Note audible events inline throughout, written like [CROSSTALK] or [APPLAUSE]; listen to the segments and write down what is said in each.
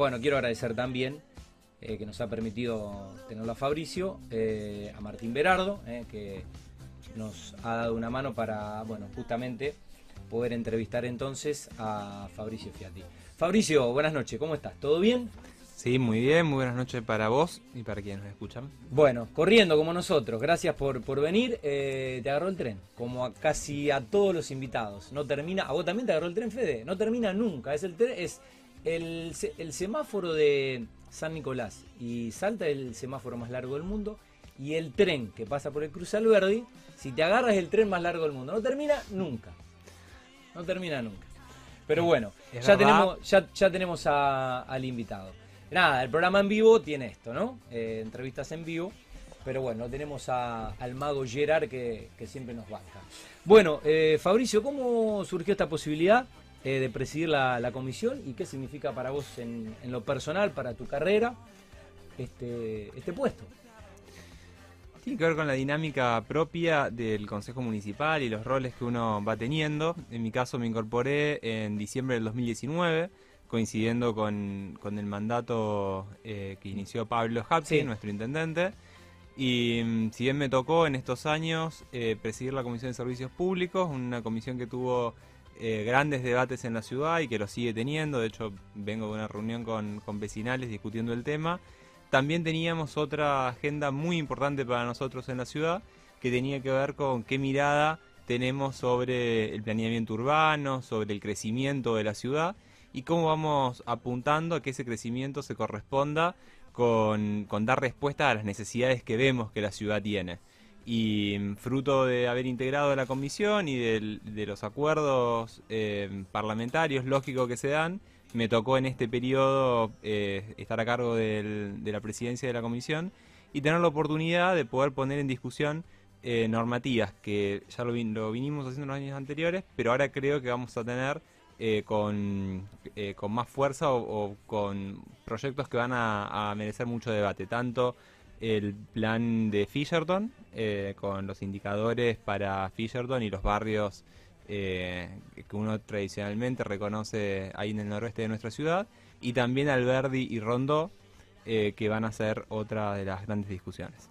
Bueno, quiero agradecer también eh, que nos ha permitido tenerlo a Fabricio, eh, a Martín Berardo, eh, que nos ha dado una mano para, bueno, justamente poder entrevistar entonces a Fabricio Fiati. Fabricio, buenas noches, ¿cómo estás? ¿Todo bien? Sí, muy bien, muy buenas noches para vos y para quienes nos escuchan. Bueno, corriendo como nosotros, gracias por, por venir. te agarró el tren, como a casi a todos los invitados. No termina, a vos también te agarró el tren, Fede. No termina nunca. Es el tren, es el, semáforo de San Nicolás y Salta es el semáforo más largo del mundo y el tren que pasa por el Cruz Alberdi, si te agarras el tren más largo del mundo, no termina nunca. No termina nunca. Pero bueno, ya tenemos, ya, ya tenemos al invitado. Nada, el programa en vivo tiene esto, ¿no? Eh, entrevistas en vivo. Pero bueno, tenemos al mago Gerard que, siempre nos banca. Bueno, eh, Fabricio, ¿cómo surgió esta posibilidad? Eh, de presidir la, comisión y qué significa para vos en, lo personal, para tu carrera, este, este puesto. Tiene que ver con la dinámica propia del Consejo Municipal y los roles que uno va teniendo. En mi caso me incorporé en diciembre del 2019, coincidiendo con, el mandato eh, que inició Pablo Hapsi, nuestro intendente. Y mm, si bien me tocó en estos años eh, presidir la Comisión de Servicios Públicos, una comisión que tuvo eh, grandes debates en la ciudad y que lo sigue teniendo. De hecho, vengo de una reunión con, vecinales discutiendo el tema. También teníamos otra agenda muy importante para nosotros en la ciudad que tenía que ver con qué mirada tenemos sobre el planeamiento urbano, sobre el crecimiento de la ciudad y cómo vamos apuntando a que ese crecimiento se corresponda con, con dar respuesta a las necesidades que vemos que la ciudad tiene y fruto de haber integrado la comisión y de los acuerdos eh, parlamentarios lógicos que se dan, me tocó en este periodo eh, estar a cargo de la presidencia de la comisión y tener la oportunidad de poder poner en discusión eh, normativas que ya lo, vinimos haciendo en los años anteriores, pero ahora creo que vamos a tener con, con más fuerza o, con proyectos que van a merecer mucho debate, tanto el plan de Fisherton, eh, con los indicadores para Fisherton y los barrios eh, que uno tradicionalmente reconoce ahí en el noroeste de nuestra ciudad, y también Alberdi y Rondó, eh, que van a ser otra de las grandes discusiones.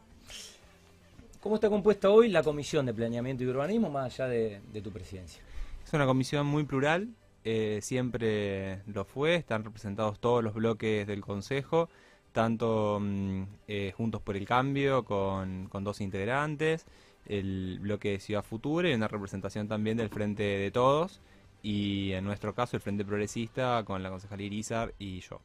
¿Cómo está compuesta hoy la Comisión de Planeamiento y Urbanismo, más allá de, de tu presidencia? Es una comisión muy plural, siempre lo fue, están representados todos los bloques del Consejo tanto mm, eh, Juntos por el Cambio con, dos integrantes, el bloque de Ciudad Futura y una representación también del Frente de Todos y en nuestro caso el Frente Progresista con la concejal Irizar y yo.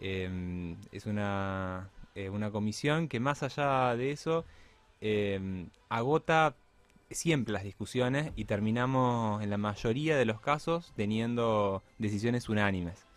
Em, es una, eh, una comisión que más allá de eso em, agota siempre las discusiones y terminamos en la mayoría de los casos teniendo decisiones unánimes.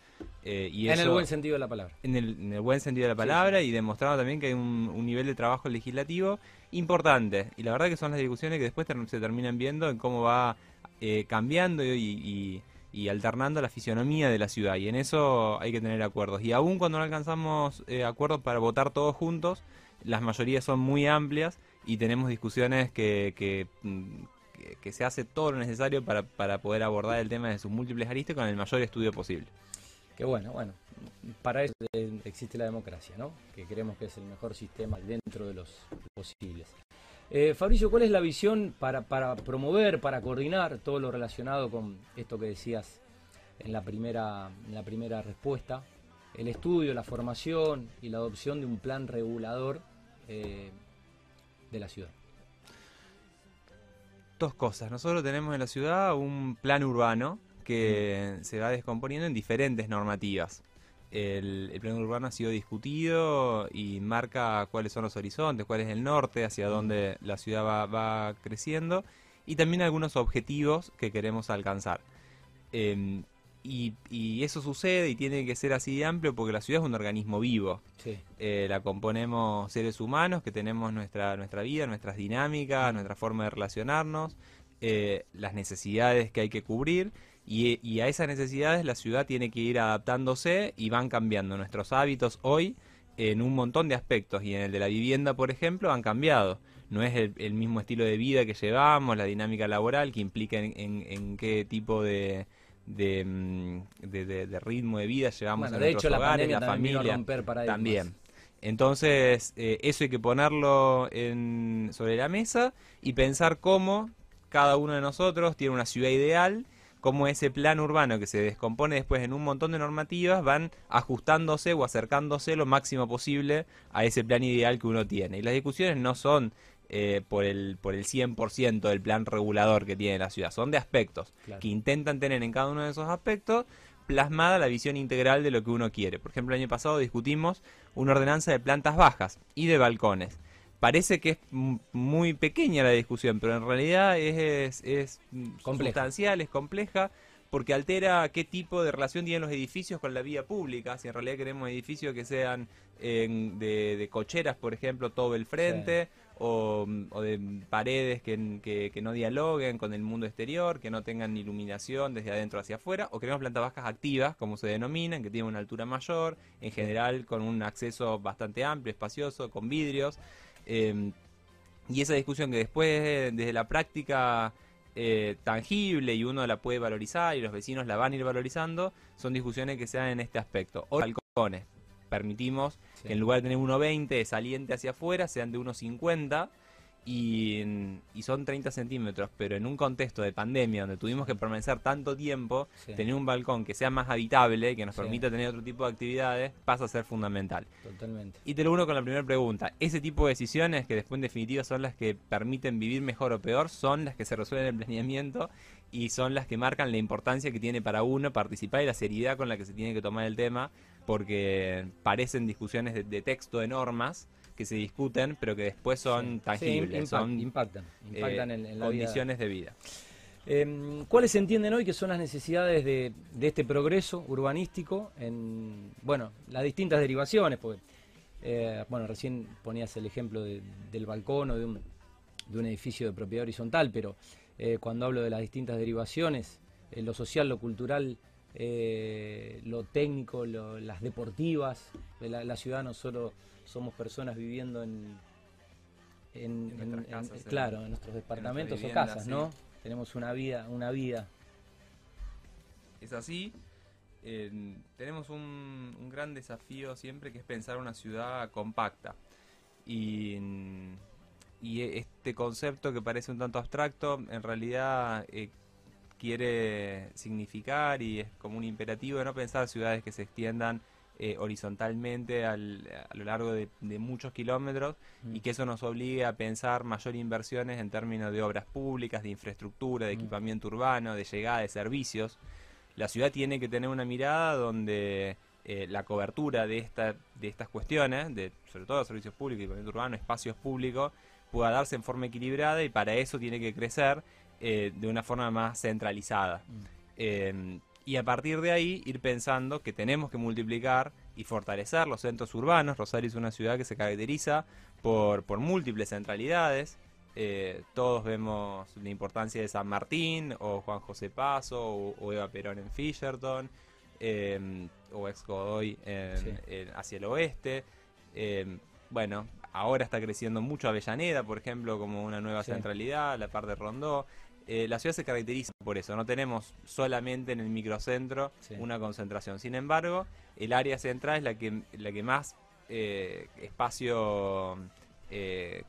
Eh, en el buen sentido de la palabra. En el, buen sentido de la palabra y demostrando también que hay un, nivel de trabajo legislativo importante. Y la verdad que son las discusiones que después se terminan viendo en cómo va eh, cambiando y, alternando la fisionomía de la ciudad. Y en eso hay que tener acuerdos. Y aún cuando no alcanzamos eh, acuerdos para votar todos juntos, las mayorías son muy amplias y tenemos discusiones que, que, mm, se hace todo lo necesario para, para poder abordar el tema de sus múltiples aristas con el mayor estudio posible. Que bueno, bueno, para eso existe la democracia, ¿no? Que creemos que es el mejor sistema dentro de los posibles. Eh, Fabricio, ¿cuál es la visión para, para promover, para coordinar todo lo relacionado con esto que decías en la primera, en la primera respuesta? El estudio, la formación y la adopción de un plan regulador eh, de la ciudad. Dos cosas. Nosotros tenemos en la ciudad un plan urbano que se va descomponiendo en diferentes normativas. El, plan urbano ha sido discutido y marca cuáles son los horizontes, cuál es el norte, hacia dónde la ciudad va, creciendo y también algunos objetivos que queremos alcanzar. Em, y, eso sucede y tiene que ser así de amplio porque la ciudad es un organismo vivo. Eh, la componemos seres humanos que tenemos nuestra, nuestra vida, nuestras dinámicas, nuestra forma de relacionarnos, eh, las necesidades que hay que cubrir y, a esas necesidades la ciudad tiene que ir adaptándose y van cambiando nuestros hábitos hoy en un montón de aspectos y en el de la vivienda, por ejemplo, han cambiado. No es el, mismo estilo de vida que llevamos, la dinámica laboral que implica en, qué tipo de, de, mm, de- de- de ritmo de vida llevamos Bueno, a de hecho, nuestros la hogares, pandemia la también familia. romper. También. Entonces, eh, eso hay que ponerlo en- sobre la mesa y pensar cómo cada uno de nosotros tiene una ciudad ideal, cómo ese plan urbano que se descompone después en un montón de normativas van ajustándose o acercándose lo máximo posible a ese plan ideal que uno tiene. Y las discusiones no son eh, por, el, por el 100% del plan regulador que tiene la ciudad, son de aspectos Claro. que intentan tener en cada uno de esos aspectos plasmada la visión integral de lo que uno quiere. Por ejemplo, el año pasado discutimos una ordenanza de plantas bajas y de balcones. Parece que es muy pequeña la discusión, pero en realidad es, es, Compleja. sustancial, es compleja, porque altera qué tipo de relación tienen los edificios con la vía pública. Si en realidad queremos edificios que sean en- de, de cocheras, por ejemplo, todo el frente, o, o de paredes que, que- que no dialoguen con el mundo exterior, que no tengan iluminación desde adentro hacia afuera, o queremos plantas bajas activas, como se denominan, que tienen una altura mayor, en general con un acceso bastante amplio, espacioso, con vidrios. Eh, y esa discusión que después, desde la práctica eh, tangible y uno la puede valorizar y los vecinos la van a ir valorizando, son discusiones que se dan en este aspecto. O balcones. Permitimos Sí. que en lugar de tener 1,20 de saliente hacia afuera, sean de 1,50 y, y son 30 centímetros, pero en un contexto de pandemia donde tuvimos que permanecer tanto tiempo, Sí. tener un balcón que sea más habitable, que nos Sí. permita tener otro tipo de actividades, pasa a ser fundamental. Totalmente. Y te lo uno con la primera pregunta. Ese tipo de decisiones, que después en definitiva son las que permiten vivir mejor o peor, son las que se resuelven en el planeamiento y son las que marcan la importancia que tiene para uno participar y la seriedad con la que se tiene que tomar el tema, porque parecen discusiones de, de texto de normas que se discuten, pero que después son tangibles, impact- son impactan, impactan eh, en, en la vida. condiciones de vida. Eh, ¿Cuáles se entienden hoy que son las necesidades de, de este progreso urbanístico en, bueno, las distintas derivaciones? Porque, eh, bueno, recién ponías el ejemplo de- del balcón o de un, de un edificio de propiedad horizontal, pero eh, cuando hablo de las distintas derivaciones, lo social, lo cultural, eh, lo técnico, lo- las deportivas, de la, la ciudad no solo somos personas viviendo en, en- En casas, claro, en nuestros departamentos o viviendas, casas, sí. ¿no? Tenemos una vida, una vida. Es así. eh, tenemos un, un gran desafío siempre que es pensar una ciudad compacta. Y, y este concepto que parece un tanto abstracto, en realidad eh, quiere significar y es como un imperativo de no pensar ciudades que se extiendan eh, horizontalmente al- a lo largo de, de muchos kilómetros y que eso nos obligue a pensar mayor inversiones en términos de obras públicas, de infraestructura, de Mm. equipamiento urbano, de llegada de servicios. La ciudad tiene que tener una mirada donde eh, la cobertura de, esta, de estas cuestiones, de, sobre todo servicios públicos, equipamiento urbano, espacios públicos, pueda darse en forma equilibrada y para eso tiene que crecer eh, de una forma más centralizada. Mm. Eh, y a partir de ahí ir pensando que tenemos que multiplicar y fortalecer los centros urbanos. Rosario es una ciudad que se caracteriza por, por múltiples centralidades. Eh, todos vemos la importancia de San Martín, o Juan José Paso, o, o Eva Perón en Fisherton, eh, o Ex Godoy en- Sí. en- hacia el oeste. Eh, bueno, ahora está creciendo mucho Avellaneda, por ejemplo, como una nueva Sí. centralidad, la parte de Rondó. Eh, la ciudad se caracteriza por eso, no tenemos solamente en el microcentro Sí. una concentración. Sin embargo, el área central es la que, la que más eh, espacio, eh,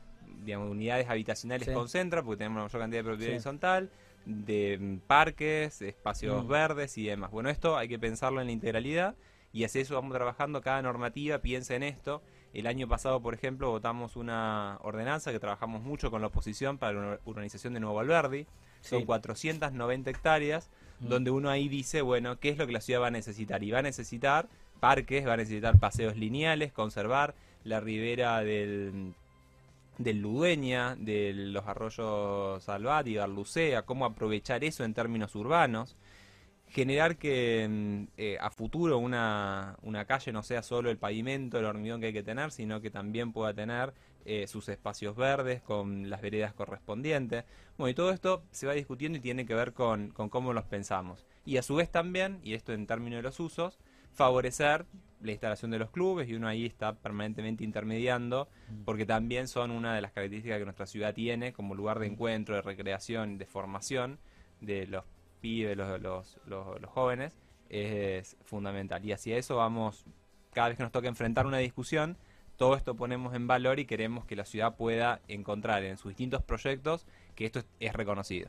digamos, unidades habitacionales Sí. concentra, porque tenemos una mayor cantidad de propiedad Sí. horizontal, de mm, parques, espacios Mm. verdes y demás. Bueno, esto hay que pensarlo en la integralidad y así eso vamos trabajando, cada normativa piensa en esto. El año pasado, por ejemplo, votamos una ordenanza que trabajamos mucho con la oposición para la urbanización de Nuevo Alberdi. Son Sí. 490 hectáreas, Mm. donde uno ahí dice, bueno, ¿qué es lo que la ciudad va a necesitar? Y va a necesitar parques, va a necesitar paseos lineales, conservar la ribera del, del Ludueña, de los arroyos Salvat y Barlucea, cómo aprovechar eso en términos urbanos, generar que mm, eh, a futuro una, una calle no sea solo el pavimento, el hormigón que hay que tener, sino que también pueda tener eh, sus espacios verdes con las veredas correspondientes. Bueno, y todo esto se va discutiendo y tiene que ver con, con cómo los pensamos. Y a su vez también, y esto en términos de los usos, favorecer la instalación de los clubes y uno ahí está permanentemente intermediando porque también son una de las características que nuestra ciudad tiene como lugar de encuentro, de recreación, de formación de los pibes, los, los, jóvenes, es fundamental. Y hacia eso vamos, cada vez que nos toca enfrentar una discusión, todo esto ponemos en valor y queremos que la ciudad pueda encontrar en sus distintos proyectos que esto es, reconocido.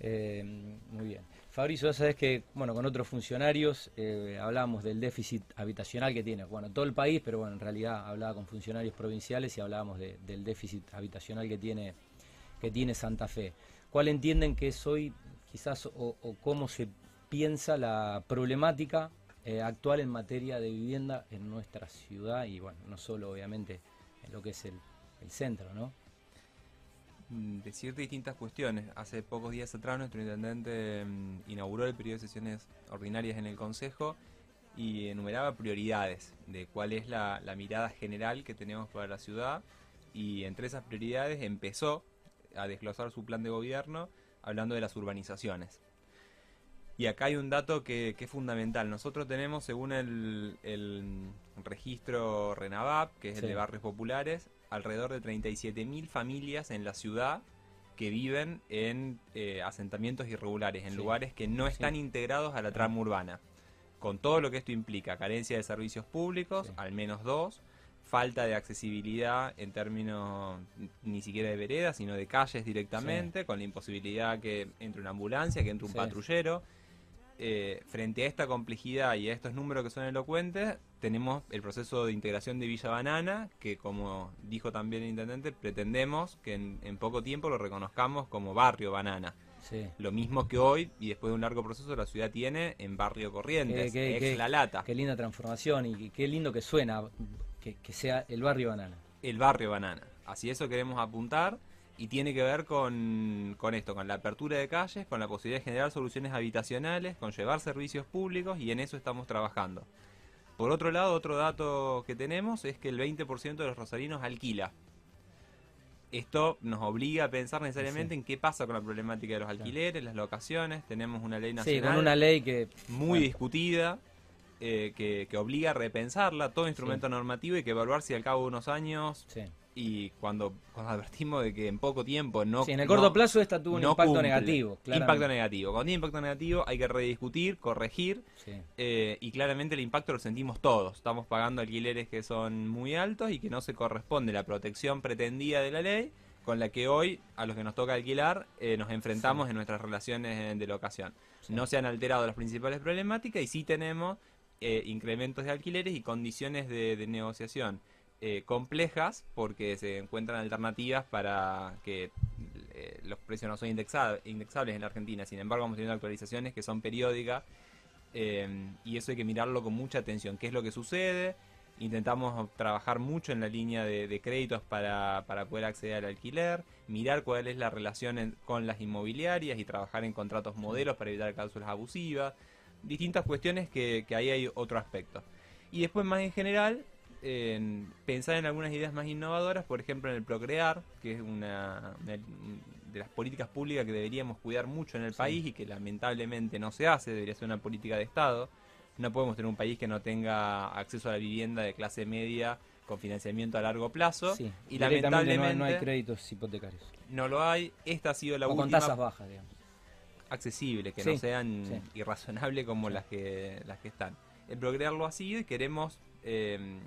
Eh, muy bien. Fabricio, sabes que, bueno, con otros funcionarios eh, hablábamos del déficit habitacional que tiene, bueno, todo el país, pero bueno, en realidad hablaba con funcionarios provinciales y hablábamos del déficit habitacional que tiene, que tiene Santa Fe. ¿Cuál entienden que es hoy, quizás, o, cómo se piensa la problemática eh, actual en materia de vivienda en nuestra ciudad y, bueno, no solo obviamente en lo que es el, el centro, ¿no? Mm, decirte distintas cuestiones. Hace pocos días atrás nuestro intendente mm, inauguró el periodo de sesiones ordinarias en el Consejo y enumeraba prioridades de cuál es la, mirada general que tenemos para la ciudad y entre esas prioridades empezó a desglosar su plan de gobierno hablando de las urbanizaciones. Y acá hay un dato que, es fundamental. Nosotros tenemos, según el, registro RENAVAP, que es el de barrios populares, alrededor de 37.000 familias en la ciudad que viven en eh, asentamientos irregulares, en lugares que no están integrados a la trama urbana. Con todo lo que esto implica, carencia de servicios públicos, al menos dos, falta de accesibilidad en términos ni siquiera de veredas, sino de calles directamente, con la imposibilidad que entre una ambulancia, que entre un patrullero. Eh, frente a esta complejidad y a estos números que son elocuentes, tenemos el proceso de integración de Villa Banana, que como dijo también el intendente, pretendemos que en, poco tiempo lo reconozcamos como barrio Banana. Lo mismo que hoy, y después de un largo proceso, la ciudad tiene en Barrio Corrientes, ex La Lata. Qué linda transformación y qué lindo que suena que, que sea el barrio Banana. El barrio Banana. Así eso queremos apuntar y tiene que ver con, con, esto, con la apertura de calles, con la posibilidad de generar soluciones habitacionales, con llevar servicios públicos y en eso estamos trabajando. Por otro lado, otro dato que tenemos es que el 20% de los rosarinos alquila. Esto nos obliga a pensar necesariamente en qué pasa con la problemática de los alquileres, las locaciones. Tenemos una ley nacional. Sí, con una ley que. Muy discutida, eh, que, que, obliga a repensarla, todo instrumento normativo y que evaluar si al cabo de unos años y cuando, cuando advertimos de que en poco tiempo no... Sí, en el corto plazo esta tuvo un impacto negativo. Impacto negativo. Cuando tiene impacto negativo hay que rediscutir, corregir eh, y claramente el impacto lo sentimos todos. Estamos pagando alquileres que son muy altos y que no se corresponde la protección pretendida de la ley con la que hoy a los que nos toca alquilar eh, nos enfrentamos en nuestras relaciones de locación. No se han alterado las principales problemáticas y sí tenemos eh, incrementos de alquileres y condiciones de negociación eh, complejas porque se encuentran alternativas para que eh, los precios no son indexables en la Argentina. Sin embargo, vamos teniendo actualizaciones que son periódicas y eso hay que mirarlo con mucha atención. ¿Qué es lo que sucede? Intentamos trabajar mucho en la línea de, créditos para, poder acceder al alquiler, mirar cuál es la relación con las inmobiliarias y trabajar en contratos modelos para evitar cláusulas abusivas. Distintas cuestiones que, que ahí hay otro aspecto. Y después más en general, en pensar en algunas ideas más innovadoras, por ejemplo en el Procrear, que es una, de las políticas públicas que deberíamos cuidar mucho en el país y que lamentablemente no se hace, debería ser una política de Estado. No podemos tener un país que no tenga acceso a la vivienda de clase media con financiamiento a largo plazo. y lamentablemente no, hay créditos hipotecarios. No lo hay. Esta ha sido la última. con tasas bajas, digamos. Accesible, que no sean irrazonables como las que las que están. El Procrear lo ha sido y queremos eh,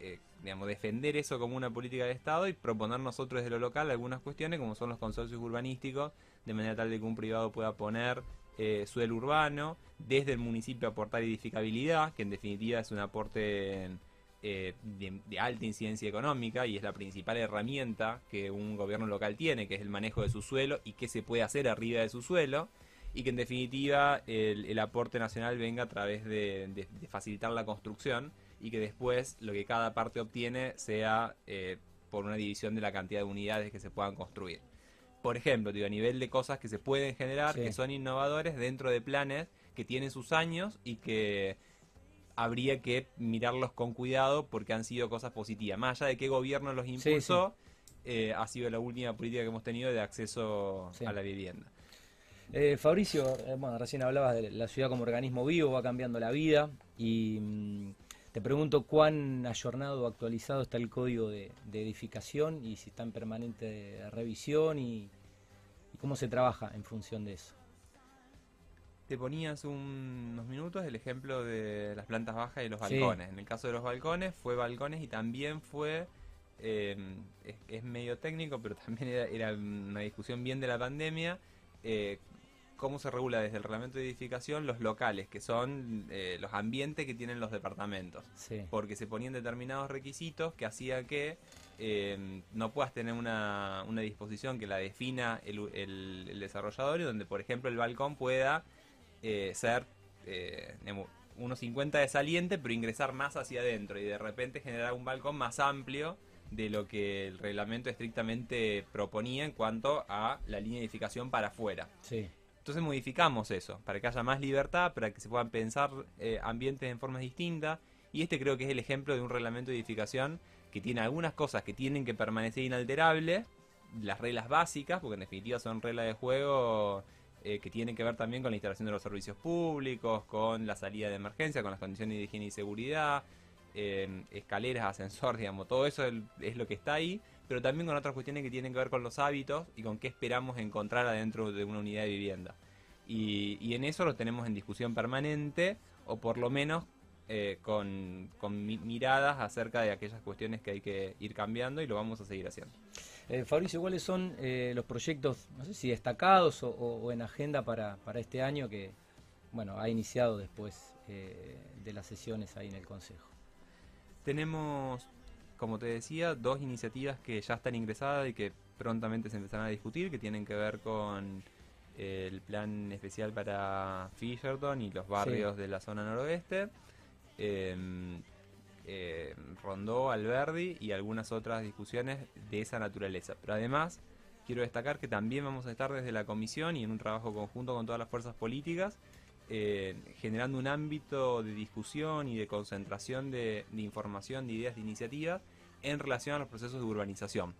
eh, digamos, defender eso como una política de Estado y proponer nosotros desde lo local algunas cuestiones como son los consorcios urbanísticos, de manera tal de que un privado pueda poner eh, suelo urbano, desde el municipio aportar edificabilidad, que en definitiva es un aporte eh, de, alta incidencia económica y es la principal herramienta que un gobierno local tiene, que es el manejo de su suelo y qué se puede hacer arriba de su suelo y que en definitiva el, aporte nacional venga a través de facilitar la construcción y que después lo que cada parte obtiene sea eh, por una división de la cantidad de unidades que se puedan construir. Por ejemplo, digo, a nivel de cosas que se pueden generar, que son innovadores dentro de planes que tienen sus años y que habría que mirarlos con cuidado porque han sido cosas positivas. Más allá de qué gobierno los impulsó, eh, ha sido la última política que hemos tenido de acceso a la vivienda. Eh, Fabricio, bueno, recién hablabas de la ciudad como organismo vivo, va cambiando la vida y mm, te pregunto cuán ayornado o actualizado está el código de, edificación y si está en permanente revisión y, cómo se trabaja en función de eso. Te ponías unos minutos el ejemplo de las plantas bajas y los Sí. balcones. En el caso de los balcones fue balcones y también fue, eh, es, es medio técnico, pero también era, era una discusión bien de la pandemia, eh, cómo se regula desde el reglamento de edificación los locales, que son eh, los ambientes que tienen los departamentos Sí. porque se ponían determinados requisitos que hacía que eh, no puedas tener una, una disposición que la defina el, el- el desarrollador y donde, por ejemplo, el balcón pueda eh, ser eh, digamos, unos 50 de saliente, pero ingresar más hacia adentro y de repente generar un balcón más amplio de lo que el reglamento estrictamente proponía en cuanto a la línea de edificación para afuera. Sí. Entonces modificamos eso, para que haya más libertad, para que se puedan pensar eh, ambientes en formas distintas. Y este creo que es el ejemplo de un reglamento de edificación que tiene algunas cosas que tienen que permanecer inalterables, las reglas básicas, porque en definitiva son reglas de juego eh, que tienen que ver también con la instalación de los servicios públicos, con la salida de emergencia, con las condiciones de higiene y seguridad, eh, escaleras, ascensor, [LAUGHS] digamos, todo eso es, lo que está ahí, pero también con otras cuestiones que tienen que ver con los hábitos y con qué esperamos encontrar adentro de una unidad de vivienda. Y, y en eso lo tenemos en discusión permanente, o por lo menos eh, con, con mi- miradas acerca de aquellas cuestiones que hay que ir cambiando y lo vamos a seguir haciendo. Eh, Fabricio, ¿cuáles son eh, los proyectos, no sé si destacados o, o- o en agenda para, para este año que, bueno, ha iniciado después eh, de las sesiones ahí en el Consejo? Tenemos, como te decía, dos iniciativas que ya están ingresadas y que prontamente se empezarán a discutir, que tienen que ver con eh, el plan especial para Fisherton y los barrios de la zona noroeste, em, eh, Rondó, Alberdi y algunas otras discusiones de esa naturaleza. Pero además, quiero destacar que también vamos a estar desde la comisión y en un trabajo conjunto con todas las fuerzas políticas eh, generando un ámbito de discusión y de concentración de, información, de ideas, de iniciativas en relación a los procesos de urbanización.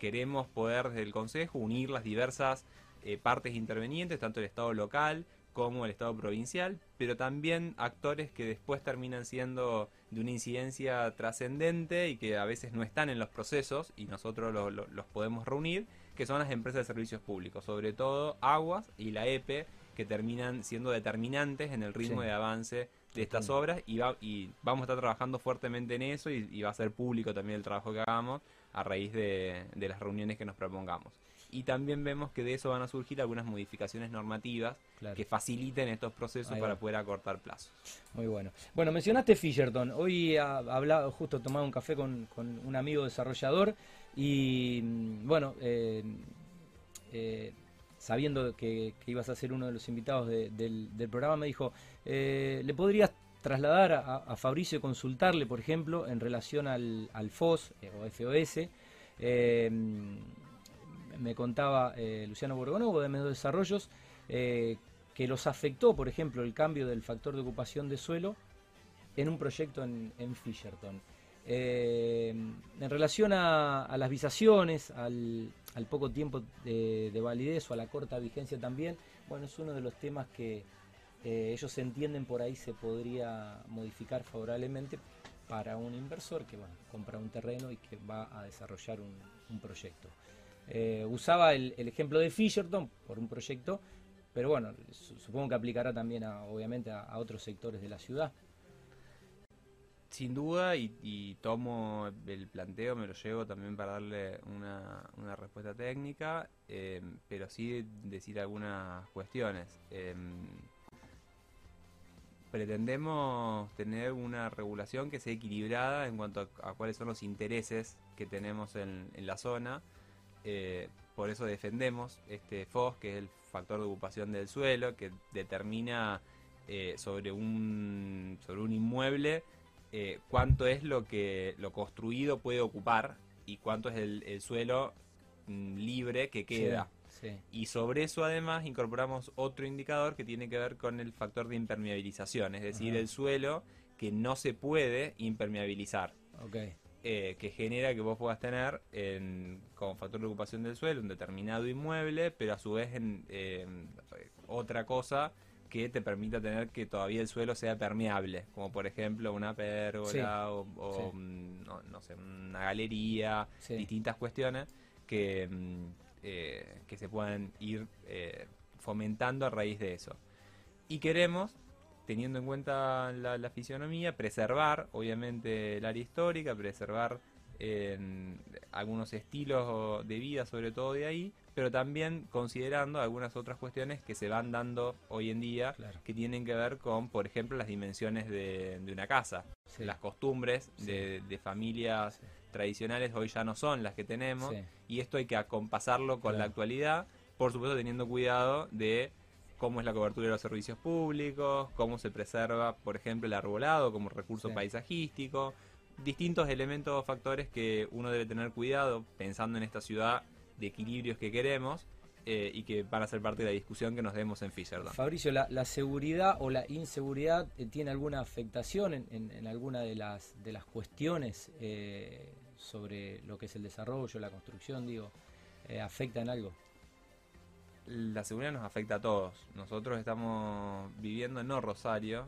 Queremos poder desde el Consejo unir las diversas eh, partes intervenientes, tanto el Estado local como el Estado provincial, pero también actores que después terminan siendo de una incidencia trascendente y que a veces no están en los procesos y nosotros lo- lo- los podemos reunir, que son las empresas de servicios públicos, sobre todo Aguas y la EPE, que terminan siendo determinantes en el ritmo Sí. de avance de estas obras y, va- y vamos a estar trabajando fuertemente en eso y, y va a ser público también el trabajo que hagamos a raíz de, de las reuniones que nos propongamos. Y también vemos que de eso van a surgir algunas modificaciones normativas Claro. que faciliten estos procesos para poder acortar plazos. Muy bueno. Bueno, mencionaste Fisherton. Hoy ha hablado, justo tomaba un café con, con un amigo desarrollador y mm, bueno, eh, eh, sabiendo que, que ibas a ser uno de los invitados de- del, del programa, me dijo, eh, ¿le podrías trasladar a, a Fabricio y consultarle, por ejemplo, en relación al, al FOS o FOS? Me contaba eh, Luciano Borgonovo de Medio Desarrollos eh, que los afectó, por ejemplo, el cambio del factor de ocupación de suelo en un proyecto en, en Fisherton. Eh, en relación a, las visaciones, al, al poco tiempo de, de validez o a la corta vigencia también, bueno, es uno de los temas que ellos entienden por ahí se podría modificar favorablemente para un inversor que bueno, compra un terreno y que va a desarrollar un proyecto. Eh, usaba el, el ejemplo de Fisherton por un proyecto, pero bueno, su- supongo que aplicará también a, obviamente a, otros sectores de la ciudad. Sin duda, y, y tomo el planteo, me lo llevo también para darle una, una respuesta técnica, eh, pero sí decir algunas cuestiones. Em, pretendemos tener una regulación que sea equilibrada en cuanto a, a cuáles son los intereses que tenemos en, en la zona. Eh, por eso defendemos este FOS, que es el factor de ocupación del suelo, que determina eh, sobre, un, sobre un inmueble eh, cuánto es lo que lo construido puede ocupar y cuánto es el, el suelo mm, libre que queda. Sí, sí. Y sobre eso además incorporamos otro indicador que tiene que ver con el factor de impermeabilización, es decir, Ajá. el suelo que no se puede impermeabilizar, Ok, eh, que genera que vos puedas tener en- como factor de ocupación del suelo un determinado inmueble, pero a su vez en, en otra cosa que te permita tener que todavía el suelo sea permeable, como por ejemplo una pérgola Sí, o, o, sí. no, no sé, una galería, sí. distintas cuestiones que, mm, eh, que se puedan ir eh, fomentando a raíz de eso. Y queremos, teniendo en cuenta la, la fisionomía, preservar, obviamente, el área histórica, preservar en algunos estilos de vida, sobre todo de ahí, pero también considerando algunas otras cuestiones que se van dando hoy en día, que tienen que ver con, por ejemplo, las dimensiones de, una casa. Las costumbres de, familias tradicionales hoy ya no son las que tenemos, y esto hay que acompasarlo con la actualidad, por supuesto teniendo cuidado de cómo es la cobertura de los servicios públicos, cómo se preserva, por ejemplo, el arbolado como recurso paisajístico, distintos elementos o factores que uno debe tener cuidado pensando en esta ciudad de equilibrios que queremos eh, y que van a ser parte de la discusión que nos demos en Fisherland. Fabricio, ¿la, seguridad o la inseguridad eh, tiene alguna afectación en, alguna de las, de las cuestiones eh, sobre lo que es el desarrollo, la construcción, digo? ¿Afecta en algo? La seguridad nos afecta a todos. Nosotros estamos viviendo en no Rosario,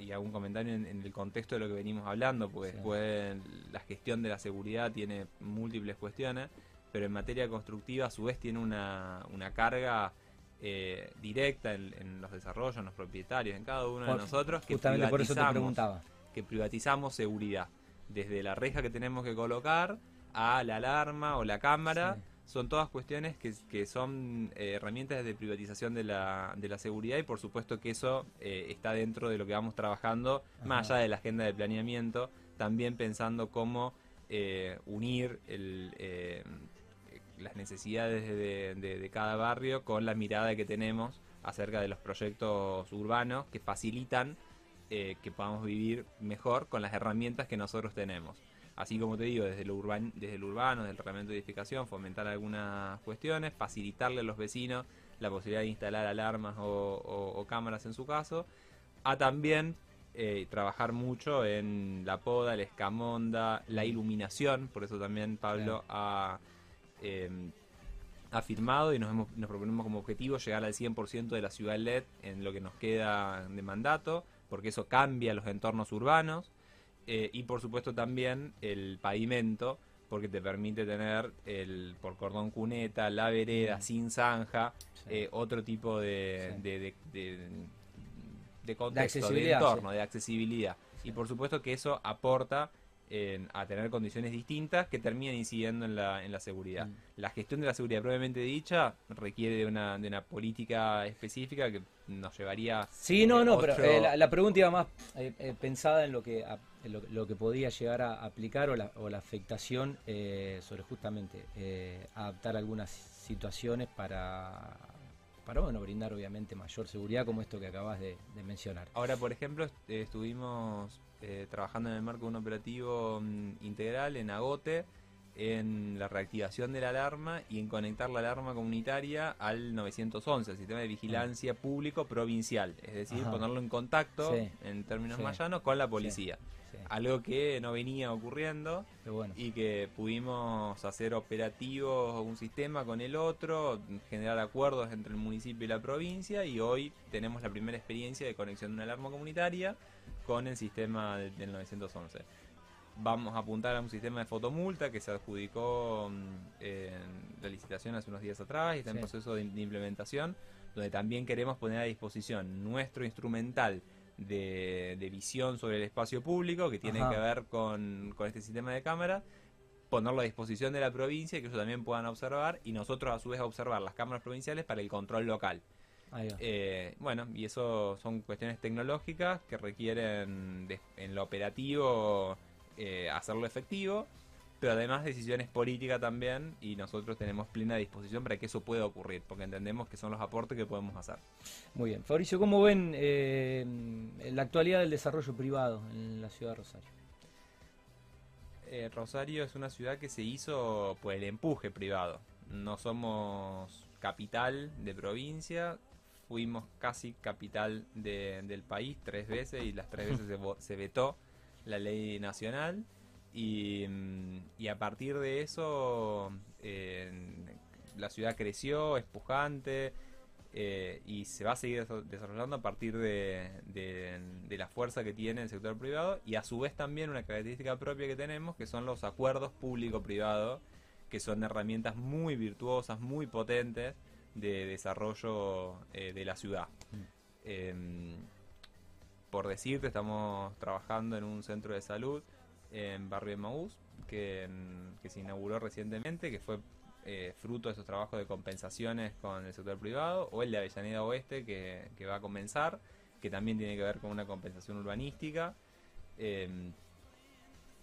y hago un comentario en, el contexto de lo que venimos hablando, porque después la gestión de la seguridad tiene múltiples cuestiones, pero en materia constructiva a su vez tiene una, una carga eh, directa en, los desarrollos, en los propietarios, en cada uno de nosotros que justamente por eso te preguntaba. que privatizamos seguridad, desde la reja que tenemos que colocar a la alarma o la cámara son todas cuestiones que, que son eh, herramientas de privatización de la, de la seguridad y por supuesto que eso eh, está dentro de lo que vamos trabajando, más allá de la agenda de planeamiento, también pensando cómo eh, unir las necesidades de, de, cada barrio con la mirada que tenemos acerca de los proyectos urbanos que facilitan que podamos vivir mejor con las herramientas que nosotros tenemos así como te digo, desde lo, urban, desde el urbano, desde el reglamento de edificación, fomentar algunas cuestiones, facilitarle a los vecinos la posibilidad de instalar alarmas o, cámaras en su caso, a también eh, trabajar mucho en la poda, la escamonda, la iluminación, por eso también Pablo ha, ha firmado y nos, nos proponemos como objetivo llegar al 100% de la ciudad LED en lo que nos queda de mandato, porque eso cambia los entornos urbanos. Eh, y por supuesto también el pavimento, porque te permite tener el por cordón cuneta, la vereda mm. sin zanja, eh, otro tipo de, de, de, contexto, de, entorno, de accesibilidad. Y por supuesto que eso aporta a tener condiciones distintas que terminan incidiendo en la, en la seguridad. Mm. La gestión de la seguridad propiamente dicha requiere de una, de una política específica que nos llevaría... Sí, no, no, pero eh, la, pregunta iba más eh, eh, pensada en lo que, lo, que podía llegar a aplicar o la, o la afectación sobre justamente adaptar algunas situaciones para para bueno, brindar obviamente mayor seguridad como esto que acabas de, mencionar. Ahora, por ejemplo, estuvimos eh, trabajando en el marco de un operativo mm, integral en Agote en la reactivación de la alarma y en conectar la alarma comunitaria al 911, el sistema de vigilancia público provincial, es decir, ponerlo en contacto, en términos más llanos, con la policía. Algo que no venía ocurriendo y que pudimos hacer operativos un sistema con el otro, generar acuerdos entre el municipio y la provincia y hoy tenemos la primera experiencia de conexión de una alarma comunitaria con el sistema del 911 vamos a apuntar a un sistema de fotomulta que se adjudicó mm, en la licitación hace unos días atrás y está en proceso de, implementación, donde también queremos poner a disposición nuestro instrumental de, visión sobre el espacio público que tiene que ver con, este sistema de cámara, ponerlo a disposición de la provincia y que ellos también puedan observar y nosotros a su vez observar las cámaras provinciales para el control local. Eh, bueno, y eso son cuestiones tecnológicas que requieren en lo operativo eh, hacerlo efectivo, pero además decisiones políticas también y nosotros tenemos plena disposición para que eso pueda ocurrir, porque entendemos que son los aportes que podemos hacer. Muy bien. Fabricio, ¿cómo ven eh, la actualidad del desarrollo privado en la ciudad de Rosario? Eh, Rosario es una ciudad que se hizo por el empuje privado. No somos capital de provincia, fuimos casi capital del país tres veces y las tres veces se vetó la ley nacional y, mm, a partir de eso la ciudad creció, es pujante eh, y se va a seguir desarrollando a partir de, la fuerza que tiene el sector privado y a su vez también una característica propia que tenemos que son los acuerdos público-privado que son herramientas muy virtuosas, muy potentes de desarrollo eh, de la ciudad. Em, por decirte, estamos trabajando en un centro de salud en Barrio de Maús, que, que se inauguró recientemente, que fue eh, fruto de esos trabajos de compensaciones con el sector privado, o el de Avellaneda Oeste, que, va a comenzar, que también tiene que ver con una compensación urbanística. Em,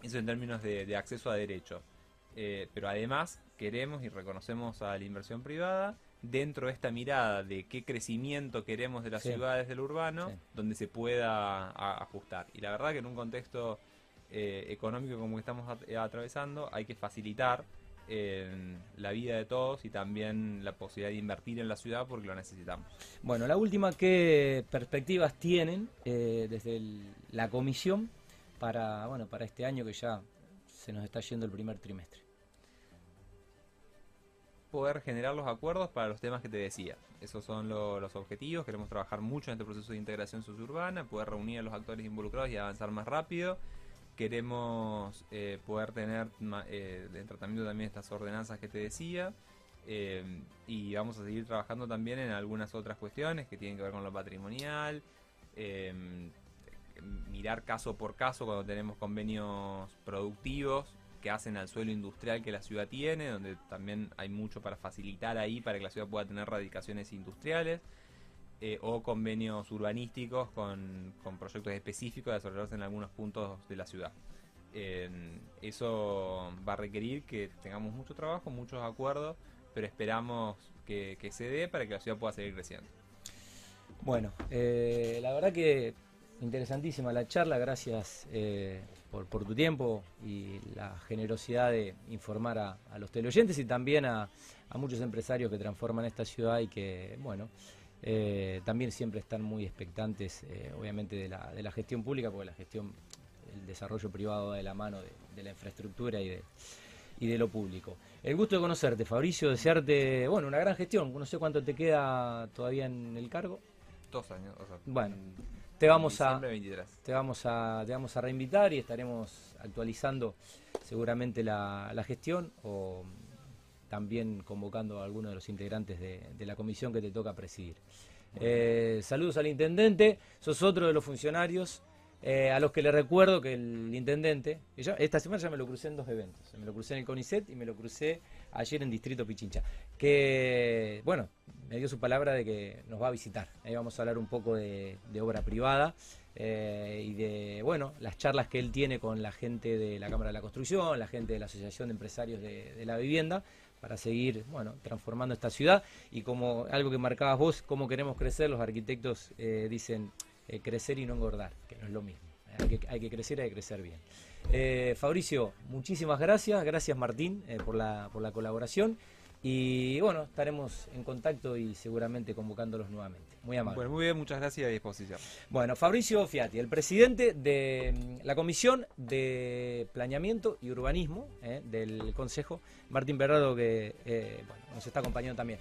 eso en términos de, acceso a derecho. Eh, pero además queremos y reconocemos a la inversión privada dentro de esta mirada de qué crecimiento queremos de las ciudades del urbano, donde se pueda ajustar. Y la verdad que en un contexto eh, económico como que estamos atravesando, hay que facilitar eh, la vida de todos y también la posibilidad de invertir en la ciudad porque lo necesitamos. Bueno, la última, ¿qué perspectivas tienen eh, desde la comisión para, bueno, para este año que ya se nos está yendo el primer trimestre? poder generar los acuerdos para los temas que te decía. Esos son los objetivos. Queremos trabajar mucho en este proceso de integración suburbana, poder reunir a los actores involucrados y avanzar más rápido. Queremos eh, poder tener eh, en tratamiento también estas ordenanzas que te decía. Eh, y vamos a seguir trabajando también en algunas otras cuestiones que tienen que ver con lo patrimonial. mirar caso por caso cuando tenemos convenios productivos que hacen al suelo industrial que la ciudad tiene, donde también hay mucho para facilitar ahí para que la ciudad pueda tener radicaciones industriales, eh, o convenios urbanísticos con, proyectos específicos de desarrollarse en algunos puntos de la ciudad. eso va a requerir que tengamos mucho trabajo, muchos acuerdos, pero esperamos que, se dé para que la ciudad pueda seguir creciendo. Bueno, eh, la verdad que interesantísima la charla, gracias eh, por, tu tiempo y la generosidad de informar a, los teleoyentes y también a, muchos empresarios que transforman esta ciudad y que, bueno, eh, también siempre están muy expectantes, eh, obviamente, de la, de la gestión pública, porque la gestión, el desarrollo privado va de la mano de, la infraestructura y de, y de lo público. El gusto de conocerte, Fabricio, desearte, bueno, una gran gestión. No sé cuánto te queda todavía en el cargo. Dos años. bueno te vamos a te vamos a te vamos a reinvitar y estaremos actualizando seguramente la, gestión o también convocando a algunos de los integrantes de, la comisión que te toca presidir. Eh, saludos al intendente, sos otro de los funcionarios eh, a los que le recuerdo que el intendente, esta semana ya me lo crucé en dos eventos, me lo crucé en el CONICET y me lo crucé ayer en Distrito Pichincha, que, bueno, me dio su palabra de que nos va a visitar. Ahí vamos a hablar un poco de, obra privada eh, y de, bueno, las charlas que él tiene con la gente de la Cámara de la Construcción, la gente de la Asociación de Empresarios de, la Vivienda, para seguir, bueno, transformando esta ciudad. Y como algo que marcabas vos, cómo queremos crecer, los arquitectos eh, dicen eh, crecer y no engordar, que no es lo mismo. Hay que, hay que crecer, hay que crecer bien. Eh, Fabricio, muchísimas gracias. Gracias Martín eh, por, la, por la colaboración. Y bueno, estaremos en contacto y seguramente convocándolos nuevamente. Muy amable. Bueno, muy bien, muchas gracias y a disposición. Bueno, Fabricio Fiati, el presidente de mm, la Comisión de Planeamiento y Urbanismo del Consejo, Martín Berrado, que nos está acompañando también.